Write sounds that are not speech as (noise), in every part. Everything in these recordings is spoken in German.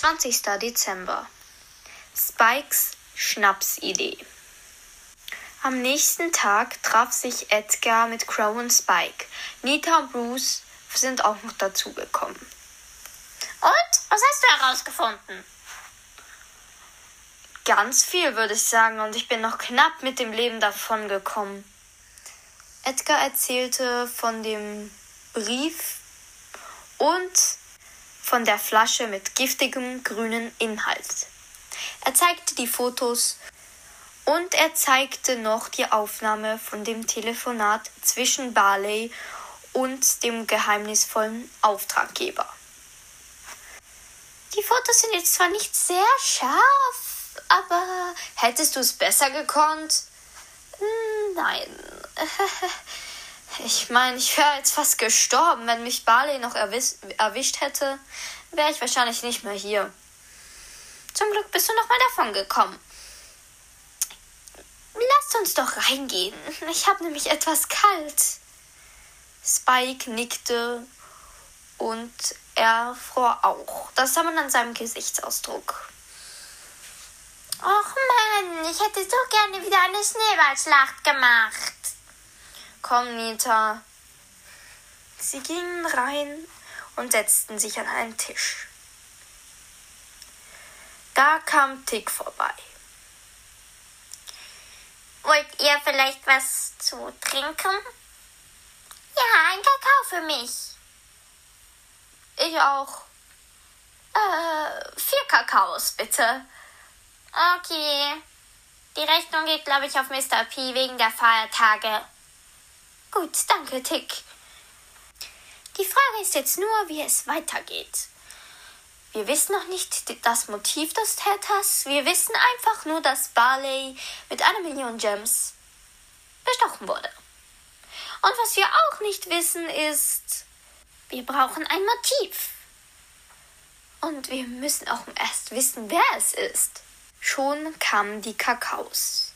20. Dezember. Spikes Schnapsidee. Am nächsten Tag traf sich Edgar mit Crow und Spike. Nita und Bruce sind auch noch dazugekommen. Und? Was hast du herausgefunden? Ganz viel, würde ich sagen, und ich bin noch knapp mit dem Leben davongekommen. Edgar erzählte von dem Brief und von der Flasche mit giftigem grünen Inhalt. Er zeigte die Fotos und er zeigte noch die Aufnahme von dem Telefonat zwischen Barley und dem geheimnisvollen Auftraggeber. Die Fotos sind jetzt zwar nicht sehr scharf, aber hättest du es besser gekonnt? Hm, nein. (laughs) Ich meine, ich wäre jetzt fast gestorben. Wenn mich Barley noch erwischt hätte, wäre ich wahrscheinlich nicht mehr hier. Zum Glück bist du noch mal davon gekommen. Lasst uns doch reingehen. Ich habe nämlich etwas kalt. Spike nickte und er fror auch. Das sah man an seinem Gesichtsausdruck. Och Mann, ich hätte so gerne wieder eine Schneeballschlacht gemacht. Komm, Nita. Sie gingen rein und setzten sich an einen Tisch. Da kam Tick vorbei. Wollt ihr vielleicht was zu trinken? Ja, ein Kakao für mich. Ich auch. Äh, vier Kakaos, bitte. Okay. Die Rechnung geht, glaube ich, auf Mr. P wegen der Feiertage. Gut, danke, Tick. Die Frage ist jetzt nur, wie es weitergeht. Wir wissen noch nicht das Motiv des Täters. Wir wissen einfach nur, dass Barley mit einer Million Gems bestochen wurde. Und was wir auch nicht wissen ist, wir brauchen ein Motiv. Und wir müssen auch erst wissen, wer es ist. Schon kamen die Kakaos.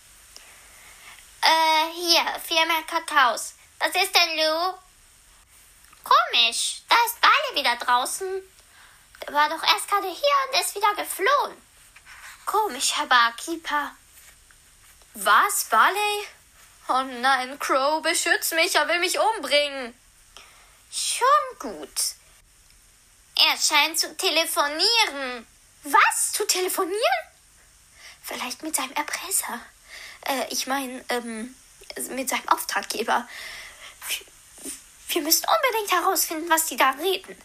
Äh, hier, vier mehr Kakaos. Was ist denn, Lou? Komisch, da ist Barley wieder draußen. Der war doch erst gerade hier und ist wieder geflohen. Komisch, Herr Barkeeper. Was, Barley? Oh nein, Crow, beschütz mich, er will mich umbringen. Schon gut. Er scheint zu telefonieren. Was? Zu telefonieren? Vielleicht mit seinem Erpresser. Äh, ich meine, ähm, mit seinem Auftraggeber. Wir müssen unbedingt herausfinden, was die da reden.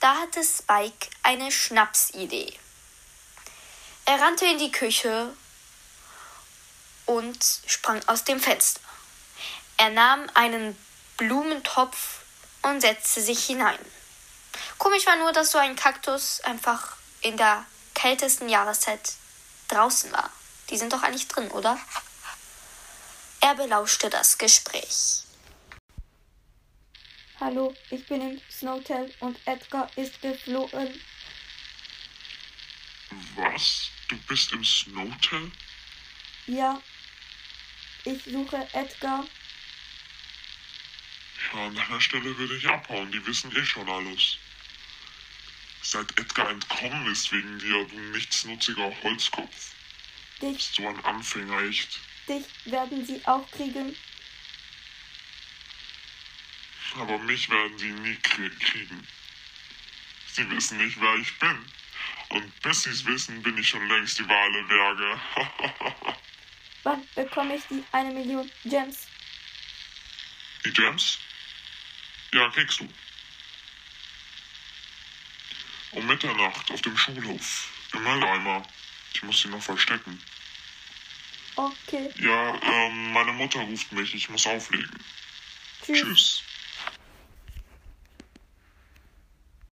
Da hatte Spike eine Schnapsidee. Er rannte in die Küche und sprang aus dem Fenster. Er nahm einen Blumentopf und setzte sich hinein. Komisch war nur, dass so ein Kaktus einfach in der kältesten Jahreszeit draußen war. Die sind doch eigentlich drin, oder? Er belauschte das Gespräch. Hallo, ich bin im Snowtel und Edgar ist geflohen. Was? Du bist im Snowtel? Ja, ich suche Edgar. Ja, an deiner Stelle würde ich abhauen, die wissen eh schon alles. Seit Edgar entkommen ist wegen dir, du nichtsnutziger Holzkopf. Dich, Bist so ein Anfänger, echt. dich werden sie auch kriegen. Aber mich werden sie nie krie- kriegen. Sie wissen nicht, wer ich bin. Und bis sie es wissen, bin ich schon längst die wahre Berge. (laughs) Wann bekomme ich die eine Million Gems? die Gems? Ja, kriegst du. Um Mitternacht auf dem Schulhof. Im Mülleimer. Ich muss sie noch verstecken. Okay, Ja, ähm, meine Mutter ruft mich. Ich muss auflegen. tschüss. Tschüss.